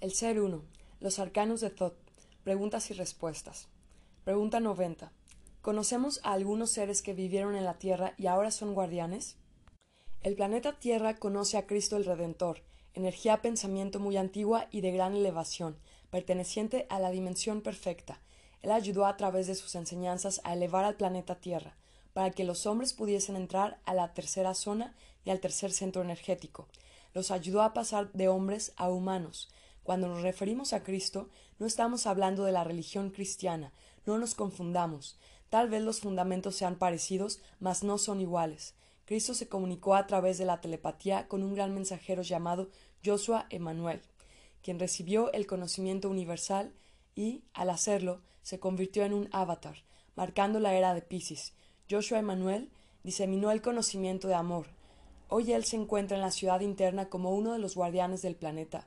El ser uno. Los arcanos de Thoth. Preguntas y respuestas. Pregunta 90. ¿Conocemos a algunos seres que vivieron en la Tierra y ahora son guardianes? El planeta Tierra conoce a Cristo el Redentor, energía pensamiento muy antigua y de gran elevación, perteneciente a la dimensión perfecta. Él ayudó a través de sus enseñanzas a elevar al planeta Tierra, para que los hombres pudiesen entrar a la tercera zona y al tercer centro energético. Los ayudó a pasar de hombres a humanos. Cuando nos referimos a Cristo, no estamos hablando de la religión cristiana, no nos confundamos. Tal vez los fundamentos sean parecidos, mas no son iguales. Cristo se comunicó a través de la telepatía con un gran mensajero llamado Joshua Emanuel, quien recibió el conocimiento universal y, al hacerlo, se convirtió en un avatar, marcando la era de Pisces, Joshua Emanuel diseminó el conocimiento de amor. Hoy él se encuentra en la ciudad interna como uno de los guardianes del planeta.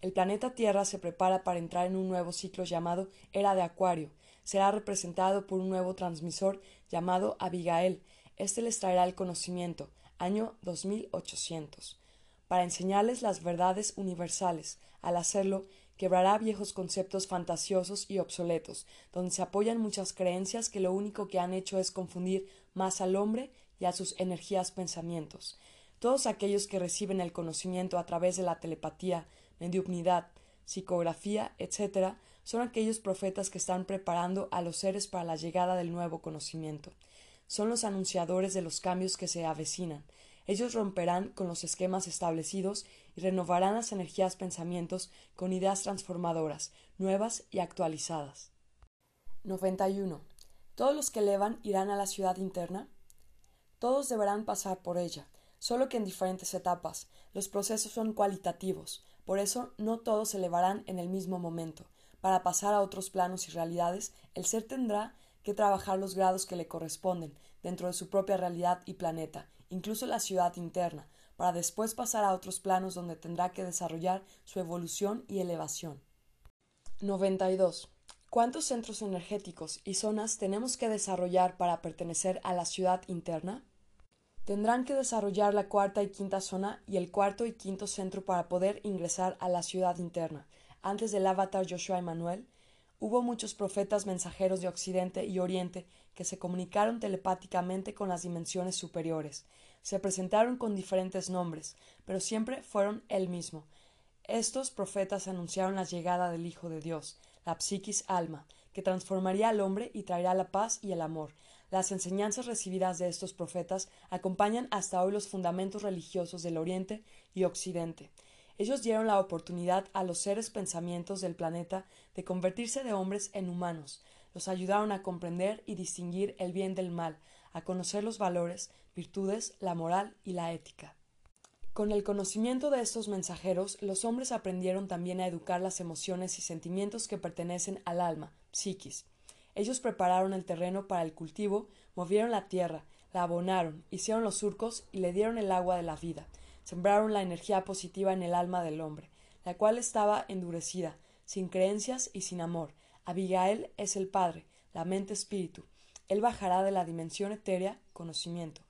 El planeta Tierra se prepara para entrar en un nuevo ciclo llamado Era de Acuario. Será representado por un nuevo transmisor llamado Abigail. Este les traerá el conocimiento, año 2800, para enseñarles las verdades universales. Al hacerlo, quebrará viejos conceptos fantasiosos y obsoletos, donde se apoyan muchas creencias que lo único que han hecho es confundir más al hombre y a sus energías pensamientos. Todos aquellos que reciben el conocimiento a través de la telepatía, mediunidad, psicografía, etc., son aquellos profetas que están preparando a los seres para la llegada del nuevo conocimiento. Son los anunciadores de los cambios que se avecinan, ellos romperán con los esquemas establecidos y renovarán las energías pensamientos con ideas transformadoras, nuevas y actualizadas. 91. ¿Todos los que elevan irán a la ciudad interna? Todos deberán pasar por ella, solo que en diferentes etapas. Los procesos son cualitativos, por eso no todos se elevarán en el mismo momento. Para pasar a otros planos y realidades, el ser tendrá que trabajar los grados que le corresponden dentro de su propia realidad y planeta, incluso la ciudad interna, para después pasar a otros planos donde tendrá que desarrollar su evolución y elevación. 92. ¿Cuántos centros energéticos y zonas tenemos que desarrollar para pertenecer a la ciudad interna? Tendrán que desarrollar la cuarta y quinta zona y el cuarto y quinto centro para poder ingresar a la ciudad interna. Antes del avatar Joshua Emanuel, hubo muchos profetas mensajeros de Occidente y Oriente que se comunicaron telepáticamente con las dimensiones superiores. Se presentaron con diferentes nombres, pero siempre fueron el mismo. Estos profetas anunciaron la llegada del Hijo de Dios, la psiquis alma, que transformaría al hombre y traerá la paz y el amor. Las enseñanzas recibidas de estos profetas acompañan hasta hoy los fundamentos religiosos del Oriente y Occidente. Ellos dieron la oportunidad a los seres pensamientos del planeta de convertirse de hombres en humanos, los ayudaron a comprender y distinguir el bien del mal, a conocer los valores, virtudes, la moral y la ética. Con el conocimiento de estos mensajeros, los hombres aprendieron también a educar las emociones y sentimientos que pertenecen al alma, psiquis. Ellos prepararon el terreno para el cultivo, movieron la tierra, la abonaron, hicieron los surcos y le dieron el agua de la vida, sembraron la energía positiva en el alma del hombre, la cual estaba endurecida, sin creencias y sin amor, Abigail es el Padre, la mente espíritu. Él bajará de la dimensión etérea, conocimiento,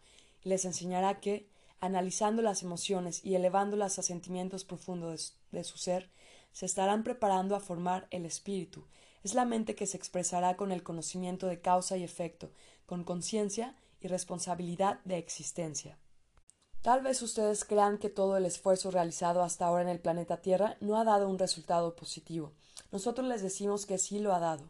y les enseñará que, analizando las emociones y elevándolas a sentimientos profundos de su ser, se estarán preparando a formar el espíritu. Es la mente que se expresará con el conocimiento de causa y efecto, con conciencia y responsabilidad de existencia. Tal vez ustedes crean que todo el esfuerzo realizado hasta ahora en el planeta Tierra no ha dado un resultado positivo. Nosotros les decimos que sí lo ha dado.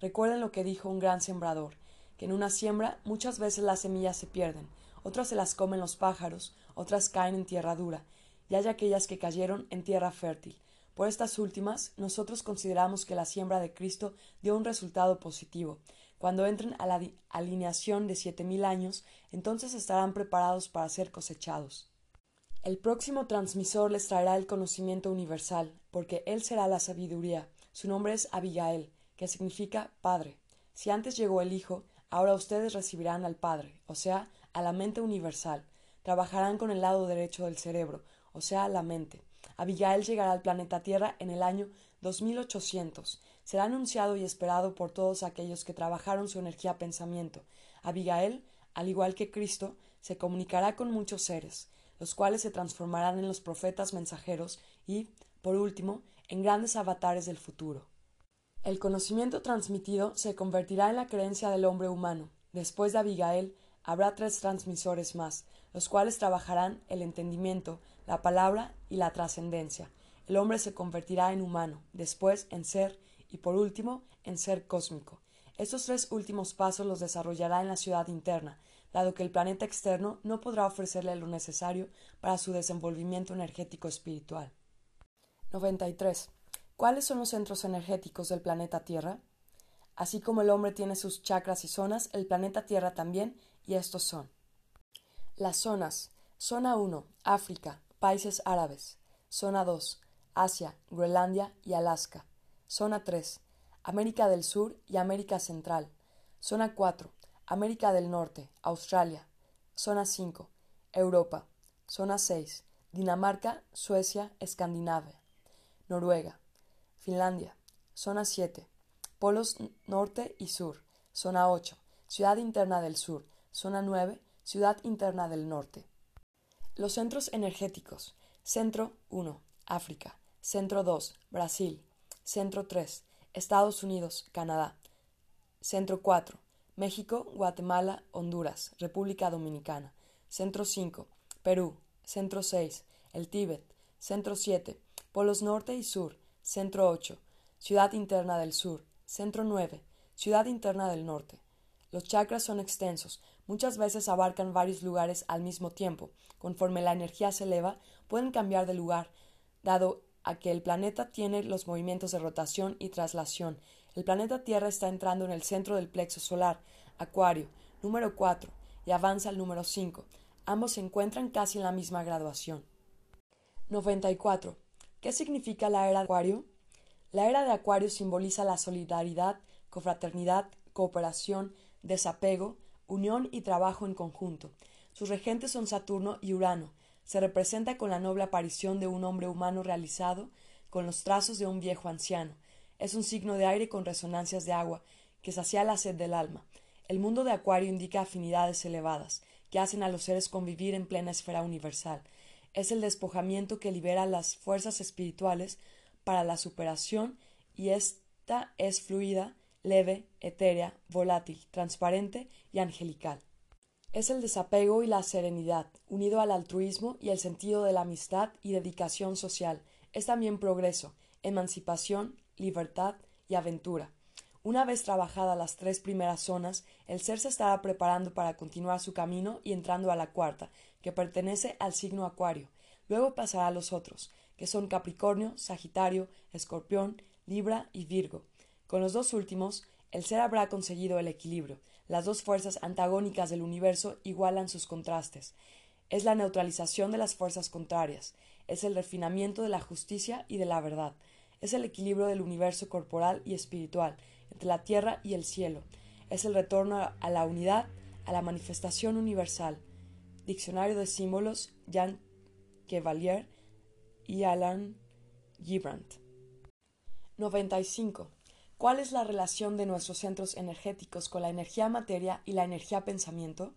Recuerden lo que dijo un gran sembrador, que en una siembra muchas veces las semillas se pierden, otras se las comen los pájaros, otras caen en tierra dura, y hay aquellas que cayeron en tierra fértil. Por estas últimas, nosotros consideramos que la siembra de Cristo dio un resultado positivo. Cuando entren a la alineación de siete mil años, entonces estarán preparados para ser cosechados. El próximo transmisor les traerá el conocimiento universal, porque él será la sabiduría, su nombre es Abigail, que significa Padre. Si antes llegó el Hijo, ahora ustedes recibirán al Padre, o sea, a la mente universal. Trabajarán con el lado derecho del cerebro, o sea, la mente. Abigail llegará al planeta Tierra en el año 2800. Será anunciado y esperado por todos aquellos que trabajaron su energía pensamiento. Abigail, al igual que Cristo, se comunicará con muchos seres, los cuales se transformarán en los profetas mensajeros y, por último, en grandes avatares del futuro. El conocimiento transmitido se convertirá en la creencia del hombre humano. Después de Abigail, habrá tres transmisores más, los cuales trabajarán el entendimiento, la palabra y la trascendencia. El hombre se convertirá en humano, después en ser y por último en ser cósmico. Estos tres últimos pasos los desarrollará en la ciudad interna, dado que el planeta externo no podrá ofrecerle lo necesario para su desenvolvimiento energético espiritual. 93. ¿Cuáles son los centros energéticos del planeta Tierra? Así como el hombre tiene sus chakras y zonas, el planeta Tierra también, y estos son las zonas. Zona 1, África, países árabes. Zona 2, Asia, Groenlandia y Alaska. Zona 3, América del Sur y América Central. Zona 4, América del Norte, Australia. Zona 5, Europa. Zona 6, Dinamarca, Suecia, Escandinavia. Noruega. Finlandia. Zona 7, Polos Norte y Sur. Zona 8, Ciudad Interna del Sur. Zona 9, Ciudad Interna del Norte. Los centros energéticos. Centro 1, África. Centro 2, Brasil. Centro 3, Estados Unidos, Canadá. Centro 4, México, Guatemala, Honduras, República Dominicana. Centro 5, Perú. Centro 6, el Tíbet. Centro 7, Polos Norte y Sur. Centro 8, Ciudad Interna del Sur. Centro 9, Ciudad Interna del Norte. Los chakras son extensos, muchas veces abarcan varios lugares al mismo tiempo. Conforme la energía se eleva, pueden cambiar de lugar, dado a que el planeta tiene los movimientos de rotación y traslación. El planeta Tierra está entrando en el centro del plexo solar, Acuario, número 4, y avanza al número 5. Ambos se encuentran casi en la misma graduación. 94. ¿Qué significa la era de Acuario? La era de Acuario simboliza la solidaridad, confraternidad, cooperación, desapego, unión y trabajo en conjunto. Sus regentes son Saturno y Urano, se representa con la noble aparición de un hombre humano realizado con los trazos de un viejo anciano. Es un signo de aire con resonancias de agua, que sacia la sed del alma. El mundo de Acuario indica afinidades elevadas, que hacen a los seres convivir en plena esfera universal. Es el despojamiento que libera las fuerzas espirituales para la superación y esta es fluida, leve, etérea, volátil, transparente y angelical es el desapego y la serenidad, unido al altruismo y el sentido de la amistad y dedicación social. Es también progreso, emancipación, libertad y aventura. Una vez trabajadas las tres primeras zonas, el ser se estará preparando para continuar su camino y entrando a la cuarta, que pertenece al signo Acuario. Luego pasará a los otros, que son Capricornio, Sagitario, Escorpión, Libra y Virgo. Con los dos últimos, el ser habrá conseguido el equilibrio, las dos fuerzas antagónicas del universo igualan sus contrastes. Es la neutralización de las fuerzas contrarias, es el refinamiento de la justicia y de la verdad, es el equilibrio del universo corporal y espiritual, entre la tierra y el cielo, es el retorno a la unidad, a la manifestación universal. Diccionario de símbolos, Jean Chevalier y Alan Gibrandt. 95. ¿Cuál es la relación de nuestros centros energéticos con la energía materia y la energía pensamiento?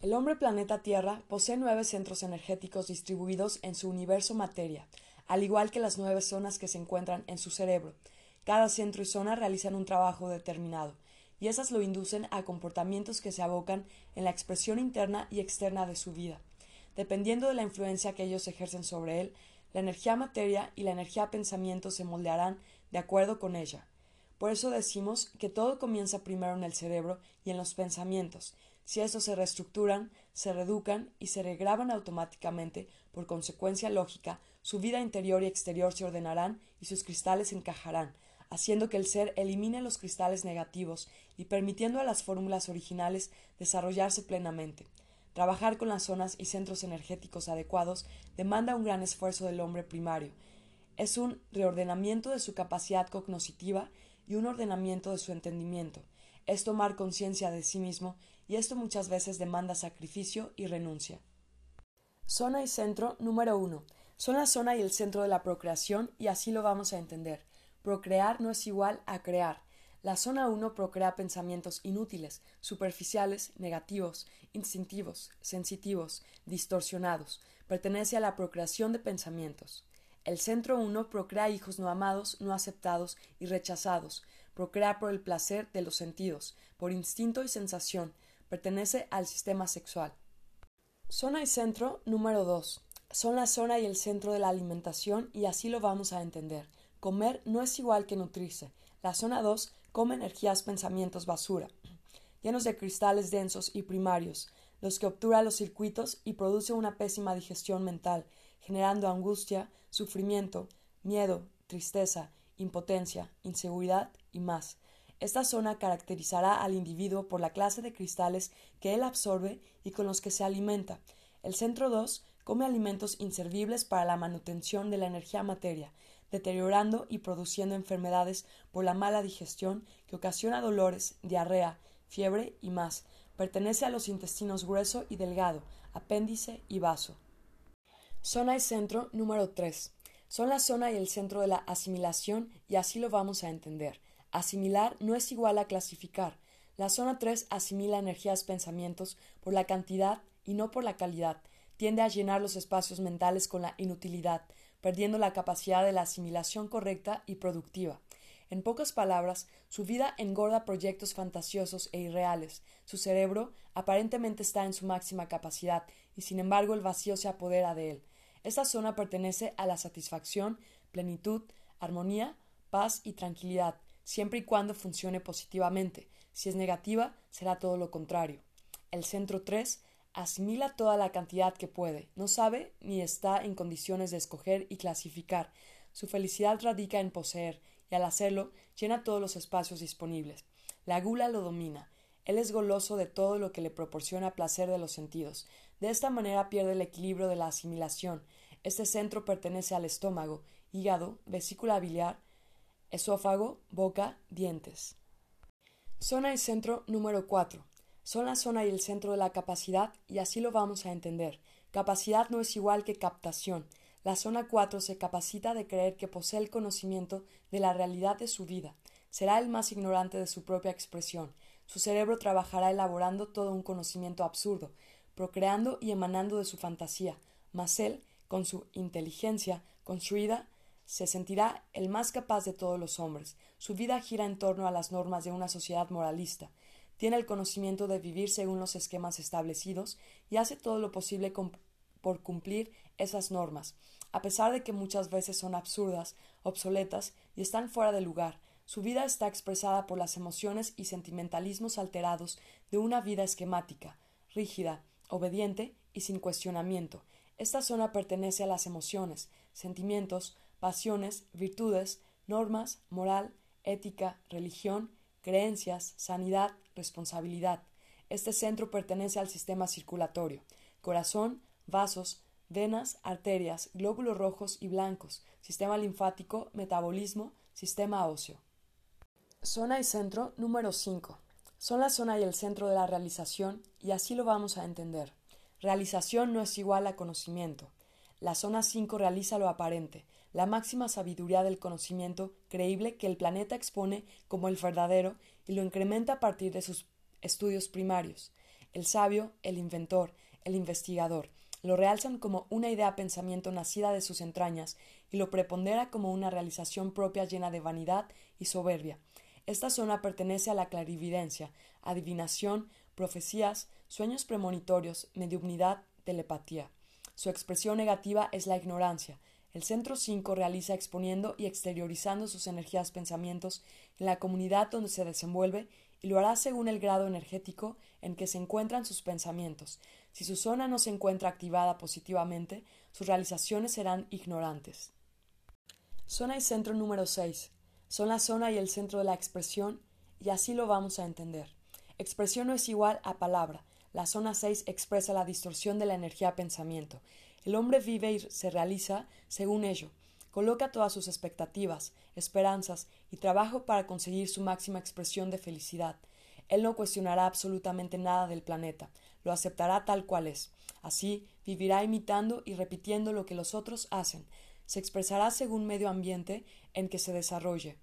El hombre planeta Tierra posee nueve centros energéticos distribuidos en su universo materia, al igual que las nueve zonas que se encuentran en su cerebro. Cada centro y zona realizan un trabajo determinado, y esas lo inducen a comportamientos que se abocan en la expresión interna y externa de su vida. Dependiendo de la influencia que ellos ejercen sobre él, la energía materia y la energía pensamiento se moldearán de acuerdo con ella. Por eso decimos que todo comienza primero en el cerebro y en los pensamientos. Si estos se reestructuran, se reeducan y se regraban automáticamente, por consecuencia lógica, su vida interior y exterior se ordenarán y sus cristales encajarán, haciendo que el ser elimine los cristales negativos y permitiendo a las fórmulas originales desarrollarse plenamente. Trabajar con las zonas y centros energéticos adecuados demanda un gran esfuerzo del hombre primario, es un reordenamiento de su capacidad cognoscitiva y un ordenamiento de su entendimiento. Es tomar conciencia de sí mismo y esto muchas veces demanda sacrificio y renuncia. Zona y centro número uno. Son la zona y el centro de la procreación y así lo vamos a entender. Procrear no es igual a crear. La zona 1 procrea pensamientos inútiles, superficiales, negativos, instintivos, sensitivos, distorsionados. Pertenece a la procreación de pensamientos. El centro 1 procrea hijos no amados, no aceptados y rechazados. Procrea por el placer de los sentidos, por instinto y sensación. Pertenece al sistema sexual. Zona y centro número 2. Son la zona y el centro de la alimentación y así lo vamos a entender. Comer no es igual que nutrirse. La zona 2 come energías, pensamientos basura, llenos de cristales densos y primarios, los que obturan los circuitos y produce una pésima digestión mental, generando angustia, sufrimiento, miedo, tristeza, impotencia, inseguridad y más. Esta zona caracterizará al individuo por la clase de cristales que él absorbe y con los que se alimenta. El centro 2 come alimentos inservibles para la manutención de la energía materia, deteriorando y produciendo enfermedades por la mala digestión que ocasiona dolores, diarrea, fiebre y más, Pertenece a los intestinos grueso y delgado, apéndice y vaso. Zona y centro número 3. Son la zona y el centro de la asimilación y así lo vamos a entender. Asimilar no es igual a clasificar. La zona 3 asimila energías, pensamientos por la cantidad y no por la calidad. Tiende a llenar los espacios mentales con la inutilidad, perdiendo la capacidad de la asimilación correcta y productiva. En pocas palabras, su vida engorda proyectos fantasiosos e irreales. Su cerebro aparentemente está en su máxima capacidad y sin embargo el vacío se apodera de él. Esta zona pertenece a la satisfacción, plenitud, armonía, paz y tranquilidad, siempre y cuando funcione positivamente. Si es negativa, será todo lo contrario. El centro 3 asimila toda la cantidad que puede, no sabe ni está en condiciones de escoger y clasificar. Su felicidad radica en poseer, y al hacerlo llena todos los espacios disponibles. La gula lo domina. Él es goloso de todo lo que le proporciona placer de los sentidos. De esta manera pierde el equilibrio de la asimilación. Este centro pertenece al estómago, hígado, vesícula biliar, esófago, boca, dientes. Zona y centro número 4. Son la zona y el centro de la capacidad y así lo vamos a entender. Capacidad no es igual que captación. La zona 4 se capacita de creer que posee el conocimiento de la realidad de su vida. Será el más ignorante de su propia expresión. Su cerebro trabajará elaborando todo un conocimiento absurdo, procreando y emanando de su fantasía, mas él, con su inteligencia construida, se sentirá el más capaz de todos los hombres. Su vida gira en torno a las normas de una sociedad moralista. Tiene el conocimiento de vivir según los esquemas establecidos y hace todo lo posible por cumplir esas normas, a pesar de que muchas veces son absurdas, obsoletas y están fuera de lugar. Su vida está expresada por las emociones y sentimentalismos alterados de una vida esquemática, rígida, obediente y sin cuestionamiento. Esta zona pertenece a las emociones, sentimientos, pasiones, virtudes, normas, moral, ética, religión, creencias, sanidad, responsabilidad. Este centro pertenece al sistema circulatorio, corazón, vasos, venas, arterias, glóbulos rojos y blancos, sistema linfático, metabolismo, sistema óseo. Zona y centro número 5. Son la zona y el centro de la realización y así lo vamos a entender. Realización no es igual a conocimiento. La zona 5 realiza lo aparente, la máxima sabiduría del conocimiento creíble que el planeta expone como el verdadero y lo incrementa a partir de sus estudios primarios. El sabio, el inventor, el investigador, lo realzan como una idea pensamiento nacida de sus entrañas y lo prepondera como una realización propia llena de vanidad y soberbia. Esta zona pertenece a la clarividencia, adivinación, profecías, sueños premonitorios, mediumnidad, telepatía. Su expresión negativa es la ignorancia. El centro 5 realiza exponiendo y exteriorizando sus energías pensamientos en la comunidad donde se desenvuelve y lo hará según el grado energético en que se encuentran sus pensamientos. Si su zona no se encuentra activada positivamente, sus realizaciones serán ignorantes. Zona y centro número 6. Son la zona y el centro de la expresión, y así lo vamos a entender. Expresión no es igual a palabra. La zona 6 expresa la distorsión de la energía pensamiento. El hombre vive y se realiza según ello. Coloca todas sus expectativas, esperanzas y trabajo para conseguir su máxima expresión de felicidad. Él no cuestionará absolutamente nada del planeta, lo aceptará tal cual es. Así vivirá imitando y repitiendo lo que los otros hacen, se expresará según medio ambiente en que se desarrolle.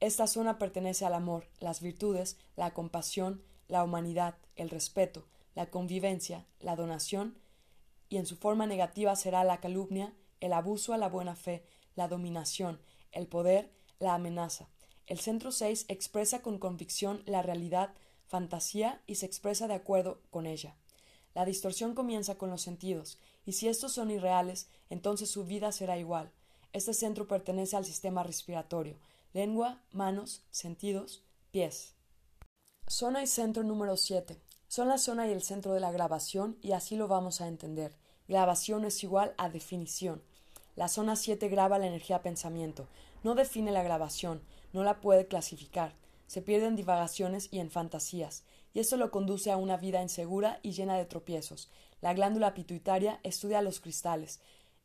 Esta zona pertenece al amor, las virtudes, la compasión, la humanidad, el respeto, la convivencia, la donación, y en su forma negativa será la calumnia el abuso a la buena fe, la dominación, el poder, la amenaza. El centro 6 expresa con convicción la realidad, fantasía y se expresa de acuerdo con ella. La distorsión comienza con los sentidos, y si estos son irreales, entonces su vida será igual. Este centro pertenece al sistema respiratorio, lengua, manos, sentidos, pies. Zona y centro número 7. Son la zona y el centro de la grabación y así lo vamos a entender. Grabación es igual a definición. La zona 7 graba la energía pensamiento. No define la grabación, no la puede clasificar. Se pierde en divagaciones y en fantasías, y esto lo conduce a una vida insegura y llena de tropiezos. La glándula pituitaria estudia los cristales,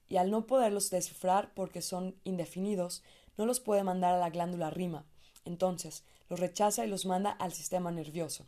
y al no poderlos descifrar porque son indefinidos, no los puede mandar a la glándula rima. Entonces, los rechaza y los manda al sistema nervioso.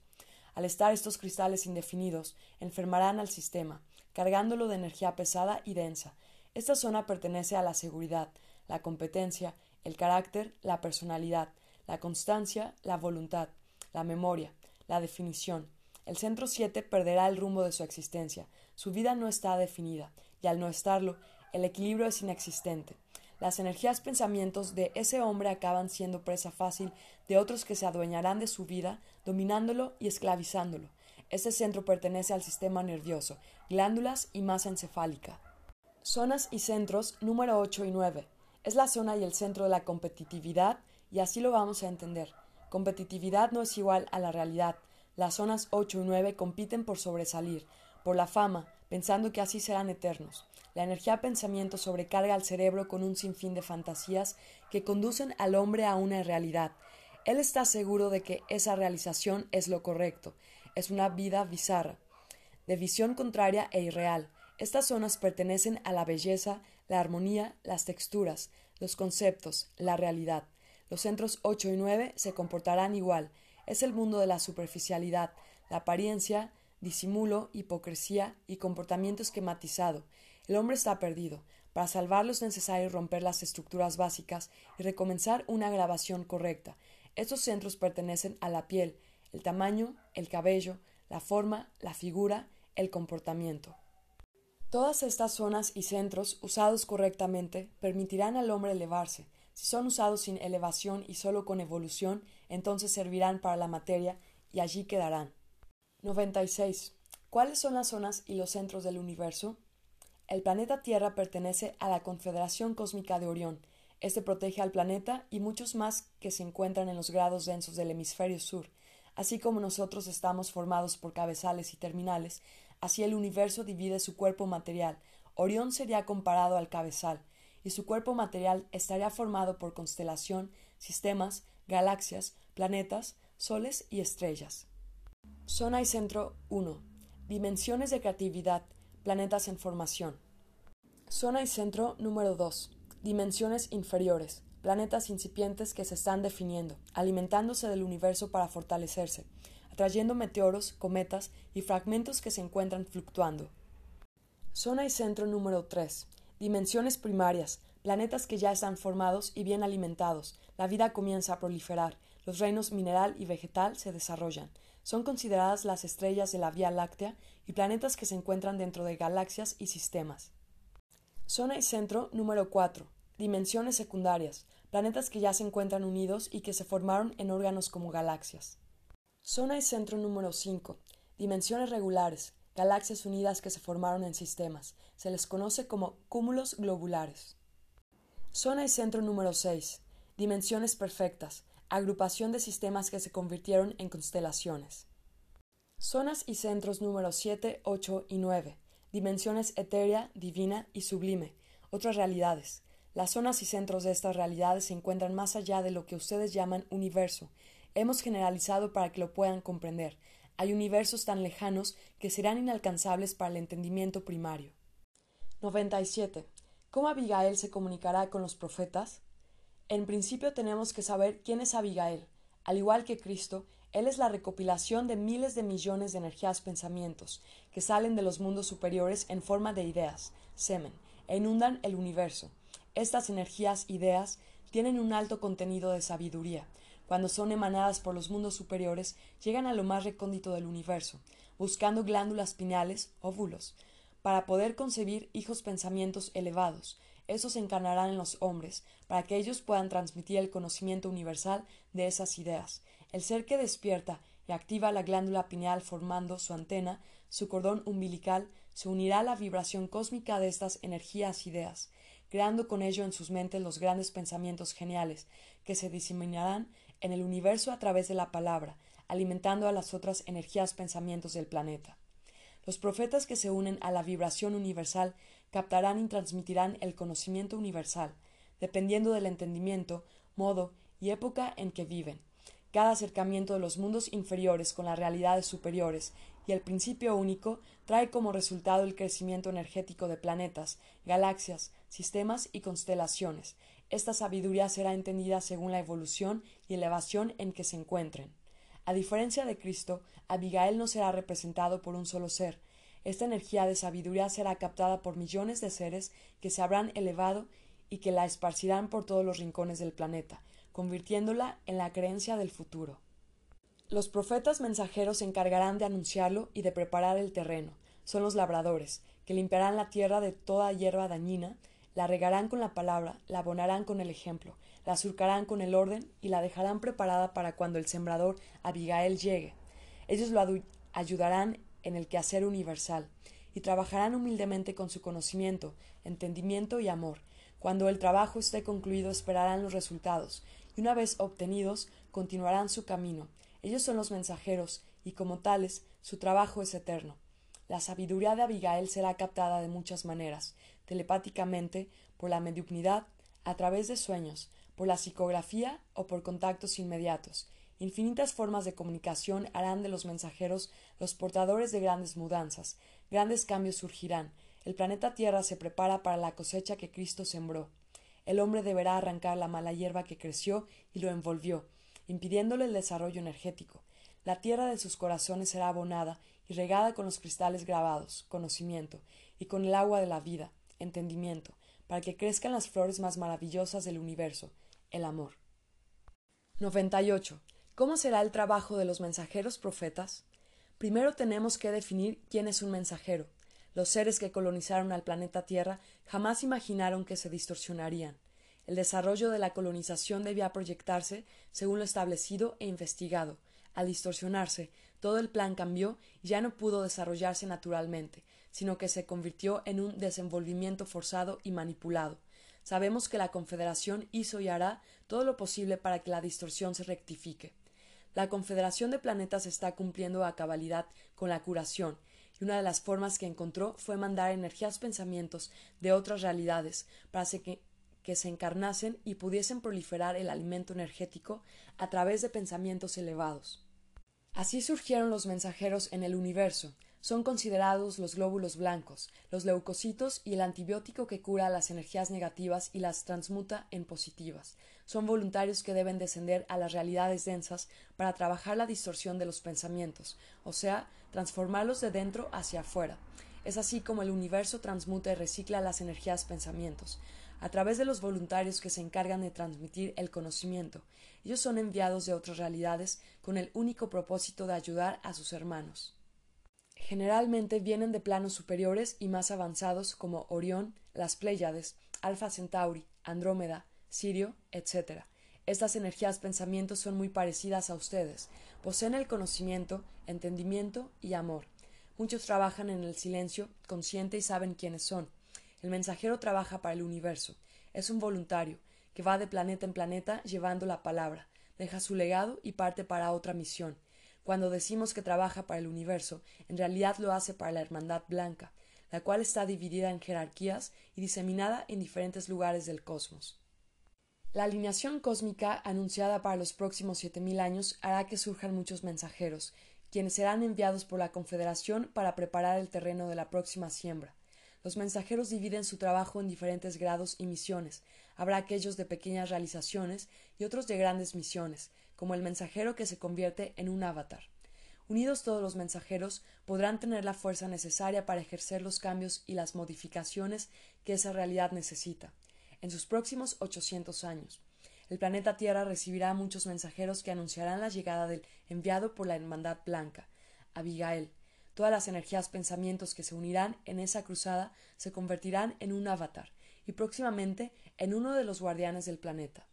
Al estar estos cristales indefinidos, enfermarán al sistema, cargándolo de energía pesada y densa. Esta zona pertenece a la seguridad, la competencia, el carácter, la personalidad, la constancia, la voluntad, la memoria, la definición. El centro 7 perderá el rumbo de su existencia. Su vida no está definida, y al no estarlo, el equilibrio es inexistente. Las energías pensamientos de ese hombre acaban siendo presa fácil de otros que se adueñarán de su vida, dominándolo y esclavizándolo. Este centro pertenece al sistema nervioso, glándulas y masa encefálica. Zonas y centros número 8 y 9. Es la zona y el centro de la competitividad y así lo vamos a entender. Competitividad no es igual a la realidad. Las zonas 8 y 9 compiten por sobresalir, por la fama, pensando que así serán eternos. La energía pensamiento sobrecarga al cerebro con un sinfín de fantasías que conducen al hombre a una realidad. Él está seguro de que esa realización es lo correcto, es una vida bizarra, de visión contraria e irreal. Estas zonas pertenecen a la belleza, la armonía, las texturas, los conceptos, la realidad. Los centros 8 y 9 se comportarán igual. Es el mundo de la superficialidad, la apariencia, disimulo, hipocresía y comportamiento esquematizado. El hombre está perdido. Para salvarlo es necesario romper las estructuras básicas y recomenzar una grabación correcta. Estos centros pertenecen a la piel, el tamaño, el cabello, la forma, la figura, el comportamiento. Todas estas zonas y centros, usados correctamente, permitirán al hombre elevarse. Si son usados sin elevación y solo con evolución, entonces servirán para la materia y allí quedarán. 96. ¿Cuáles son las zonas y los centros del universo? El planeta Tierra pertenece a la Confederación Cósmica de Orión. Este protege al planeta y muchos más que se encuentran en los grados densos del hemisferio sur. Así como nosotros estamos formados por cabezales y terminales, así el universo divide su cuerpo material. Orión sería comparado al cabezal, y su cuerpo material estaría formado por constelación, sistemas, galaxias, planetas, soles y estrellas. Zona y centro 1. Dimensiones de creatividad. Planetas en formación. Zona y centro número 2. Dimensiones inferiores. Planetas incipientes que se están definiendo, alimentándose del universo para fortalecerse, atrayendo meteoros, cometas y fragmentos que se encuentran fluctuando. Zona y centro número 3. Dimensiones primarias. Planetas que ya están formados y bien alimentados. La vida comienza a proliferar. Los reinos mineral y vegetal se desarrollan son consideradas las estrellas de la Vía Láctea y planetas que se encuentran dentro de galaxias y sistemas. Zona y centro número 4. Dimensiones secundarias. Planetas que ya se encuentran unidos y que se formaron en órganos como galaxias. Zona y centro número 5. Dimensiones regulares. Galaxias unidas que se formaron en sistemas. Se les conoce como cúmulos globulares. Zona y centro número 6. Dimensiones perfectas agrupación de sistemas que se convirtieron en constelaciones. Zonas y centros número 7, 8 y 9. Dimensiones etérea, divina y sublime. Otras realidades. Las zonas y centros de estas realidades se encuentran más allá de lo que ustedes llaman universo. Hemos generalizado para que lo puedan comprender. Hay universos tan lejanos que serán inalcanzables para el entendimiento primario. 97. ¿Cómo Abigail se comunicará con los profetas? En principio tenemos que saber quién es Abigail. Al igual que Cristo, Él es la recopilación de miles de millones de energías pensamientos que salen de los mundos superiores en forma de ideas, semen, e inundan el universo. Estas energías, ideas, tienen un alto contenido de sabiduría. Cuando son emanadas por los mundos superiores, llegan a lo más recóndito del universo, buscando glándulas pineales, óvulos, para poder concebir hijos pensamientos elevados, esos encarnarán en los hombres, para que ellos puedan transmitir el conocimiento universal de esas ideas. El ser que despierta y activa la glándula pineal formando su antena, su cordón umbilical, se unirá a la vibración cósmica de estas energías ideas, creando con ello en sus mentes los grandes pensamientos geniales, que se diseminarán en el universo a través de la palabra, alimentando a las otras energías pensamientos del planeta. Los profetas que se unen a la vibración universal captarán y transmitirán el conocimiento universal, dependiendo del entendimiento, modo y época en que viven. Cada acercamiento de los mundos inferiores con las realidades superiores y el principio único trae como resultado el crecimiento energético de planetas, galaxias, sistemas y constelaciones. Esta sabiduría será entendida según la evolución y elevación en que se encuentren. A diferencia de Cristo, Abigail no será representado por un solo ser. Esta energía de sabiduría será captada por millones de seres que se habrán elevado y que la esparcirán por todos los rincones del planeta, convirtiéndola en la creencia del futuro. Los profetas mensajeros se encargarán de anunciarlo y de preparar el terreno. Son los labradores, que limpiarán la tierra de toda hierba dañina, la regarán con la palabra, la abonarán con el ejemplo, la surcarán con el orden y la dejarán preparada para cuando el sembrador Abigail llegue. Ellos lo ayudarán en el quehacer universal y trabajarán humildemente con su conocimiento, entendimiento y amor. Cuando el trabajo esté concluido esperarán los resultados y una vez obtenidos continuarán su camino. Ellos son los mensajeros y como tales su trabajo es eterno. La sabiduría de Abigail será captada de muchas maneras, telepáticamente, por la mediunidad, a través de sueños, por la psicografía o por contactos inmediatos. Infinitas formas de comunicación harán de los mensajeros los portadores de grandes mudanzas. Grandes cambios surgirán. El planeta Tierra se prepara para la cosecha que Cristo sembró. El hombre deberá arrancar la mala hierba que creció y lo envolvió, impidiéndole el desarrollo energético. La tierra de sus corazones será abonada y regada con los cristales grabados, conocimiento, y con el agua de la vida, entendimiento, para que crezcan las flores más maravillosas del universo, el amor. 98. ¿Cómo será el trabajo de los mensajeros profetas? Primero tenemos que definir quién es un mensajero. Los seres que colonizaron al planeta Tierra jamás imaginaron que se distorsionarían. El desarrollo de la colonización debía proyectarse según lo establecido e investigado. Al distorsionarse, todo el plan cambió y ya no pudo desarrollarse naturalmente, sino que se convirtió en un desenvolvimiento forzado y manipulado. Sabemos que la Confederación hizo y hará todo lo posible para que la distorsión se rectifique. La Confederación de Planetas está cumpliendo a cabalidad con la curación, y una de las formas que encontró fue mandar energías pensamientos de otras realidades para que, que se encarnasen y pudiesen proliferar el alimento energético a través de pensamientos elevados. Así surgieron los mensajeros en el universo, son considerados los glóbulos blancos, los leucocitos y el antibiótico que cura las energías negativas y las transmuta en positivas. Son voluntarios que deben descender a las realidades densas para trabajar la distorsión de los pensamientos, o sea, transformarlos de dentro hacia afuera. Es así como el universo transmuta y recicla las energías pensamientos, a través de los voluntarios que se encargan de transmitir el conocimiento. Ellos son enviados de otras realidades con el único propósito de ayudar a sus hermanos. Generalmente vienen de planos superiores y más avanzados como Orión, las Pléyades, Alfa Centauri, Andrómeda, Sirio, etc. Estas energías pensamientos son muy parecidas a ustedes, poseen el conocimiento, entendimiento y amor. Muchos trabajan en el silencio, consciente y saben quiénes son. El mensajero trabaja para el universo. Es un voluntario, que va de planeta en planeta llevando la palabra, deja su legado y parte para otra misión. Cuando decimos que trabaja para el universo, en realidad lo hace para la Hermandad Blanca, la cual está dividida en jerarquías y diseminada en diferentes lugares del cosmos. La alineación cósmica anunciada para los próximos siete mil años hará que surjan muchos mensajeros, quienes serán enviados por la Confederación para preparar el terreno de la próxima siembra. Los mensajeros dividen su trabajo en diferentes grados y misiones. Habrá aquellos de pequeñas realizaciones y otros de grandes misiones, como el mensajero que se convierte en un avatar. Unidos todos los mensajeros podrán tener la fuerza necesaria para ejercer los cambios y las modificaciones que esa realidad necesita. En sus próximos 800 años, el planeta Tierra recibirá muchos mensajeros que anunciarán la llegada del enviado por la Hermandad Blanca, Abigail. Todas las energías pensamientos que se unirán en esa cruzada se convertirán en un avatar y próximamente en uno de los guardianes del planeta.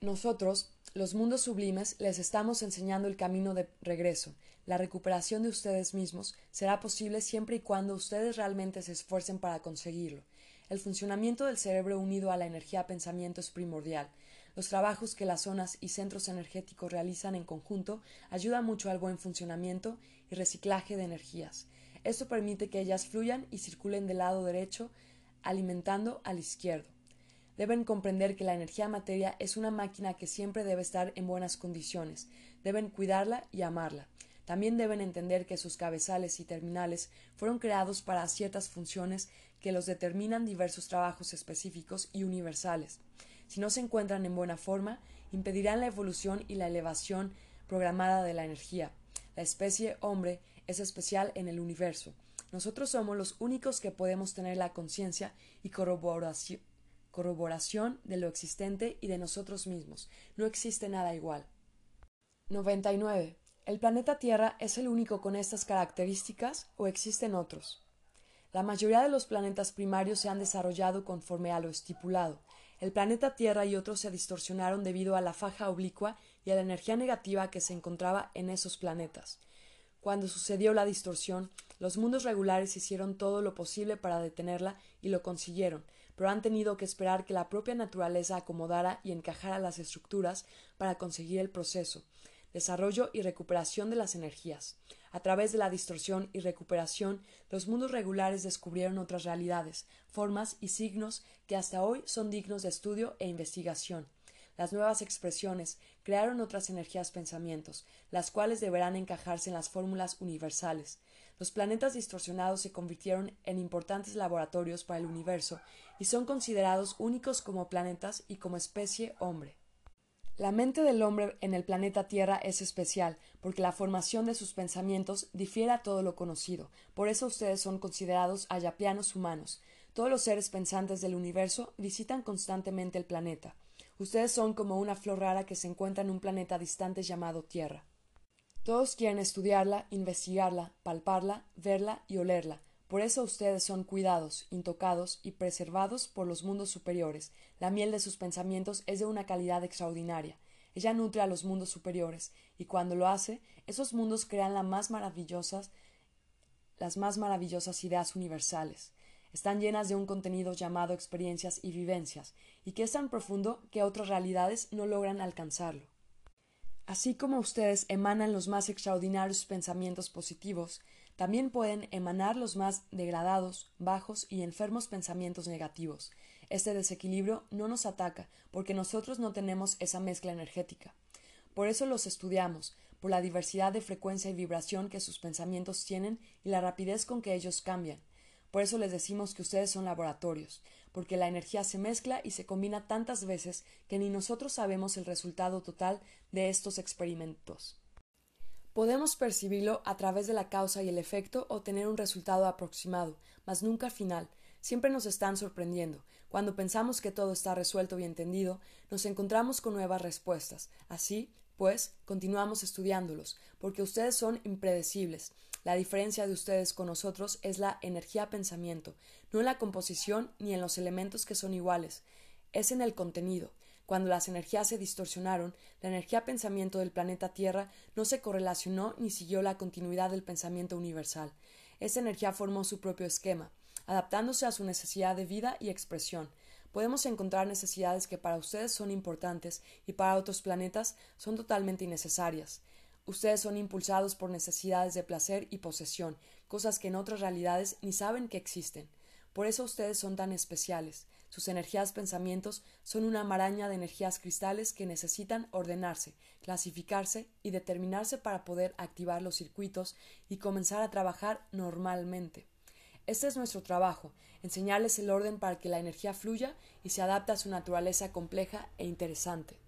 Nosotros, los mundos sublimes, les estamos enseñando el camino de regreso. La recuperación de ustedes mismos será posible siempre y cuando ustedes realmente se esfuercen para conseguirlo. El funcionamiento del cerebro unido a la energía pensamiento es primordial. Los trabajos que las zonas y centros energéticos realizan en conjunto ayudan mucho al buen funcionamiento reciclaje de energías. Esto permite que ellas fluyan y circulen del lado derecho, alimentando al izquierdo. Deben comprender que la energía materia es una máquina que siempre debe estar en buenas condiciones, deben cuidarla y amarla. También deben entender que sus cabezales y terminales fueron creados para ciertas funciones que los determinan diversos trabajos específicos y universales. Si no se encuentran en buena forma, impedirán la evolución y la elevación programada de la energía. La especie hombre es especial en el universo. Nosotros somos los únicos que podemos tener la conciencia y corroboración de lo existente y de nosotros mismos. No existe nada igual. 99. ¿El planeta Tierra es el único con estas características o existen otros? La mayoría de los planetas primarios se han desarrollado conforme a lo estipulado. El planeta Tierra y otros se distorsionaron debido a la faja oblicua y a la energía negativa que se encontraba en esos planetas. Cuando sucedió la distorsión, los mundos regulares hicieron todo lo posible para detenerla y lo consiguieron, pero han tenido que esperar que la propia naturaleza acomodara y encajara las estructuras para conseguir el proceso, desarrollo y recuperación de las energías. A través de la distorsión y recuperación, los mundos regulares descubrieron otras realidades, formas y signos que hasta hoy son dignos de estudio e investigación. Las nuevas expresiones crearon otras energías pensamientos, las cuales deberán encajarse en las fórmulas universales. Los planetas distorsionados se convirtieron en importantes laboratorios para el universo y son considerados únicos como planetas y como especie hombre. La mente del hombre en el planeta Tierra es especial, porque la formación de sus pensamientos difiere a todo lo conocido. Por eso ustedes son considerados ayapianos humanos. Todos los seres pensantes del universo visitan constantemente el planeta. Ustedes son como una flor rara que se encuentra en un planeta distante llamado Tierra. Todos quieren estudiarla, investigarla, palparla, verla y olerla. Por eso ustedes son cuidados, intocados y preservados por los mundos superiores. La miel de sus pensamientos es de una calidad extraordinaria. Ella nutre a los mundos superiores, y cuando lo hace, esos mundos crean las más maravillosas, las más maravillosas ideas universales. Están llenas de un contenido llamado experiencias y vivencias, y que es tan profundo que otras realidades no logran alcanzarlo. Así como ustedes emanan los más extraordinarios pensamientos positivos, también pueden emanar los más degradados, bajos y enfermos pensamientos negativos. Este desequilibrio no nos ataca, porque nosotros no tenemos esa mezcla energética. Por eso los estudiamos, por la diversidad de frecuencia y vibración que sus pensamientos tienen y la rapidez con que ellos cambian. Por eso les decimos que ustedes son laboratorios, porque la energía se mezcla y se combina tantas veces que ni nosotros sabemos el resultado total de estos experimentos. Podemos percibirlo a través de la causa y el efecto o tener un resultado aproximado, mas nunca final. Siempre nos están sorprendiendo. Cuando pensamos que todo está resuelto y entendido, nos encontramos con nuevas respuestas. Así, pues, continuamos estudiándolos, porque ustedes son impredecibles. La diferencia de ustedes con nosotros es la energía pensamiento, no en la composición ni en los elementos que son iguales, es en el contenido. Cuando las energías se distorsionaron, la energía pensamiento del planeta Tierra no se correlacionó ni siguió la continuidad del pensamiento universal. Esta energía formó su propio esquema, adaptándose a su necesidad de vida y expresión. Podemos encontrar necesidades que para ustedes son importantes y para otros planetas son totalmente innecesarias. Ustedes son impulsados por necesidades de placer y posesión, cosas que en otras realidades ni saben que existen. Por eso ustedes son tan especiales. Sus energías pensamientos son una maraña de energías cristales que necesitan ordenarse, clasificarse y determinarse para poder activar los circuitos y comenzar a trabajar normalmente. Este es nuestro trabajo, enseñarles el orden para que la energía fluya y se adapte a su naturaleza compleja e interesante.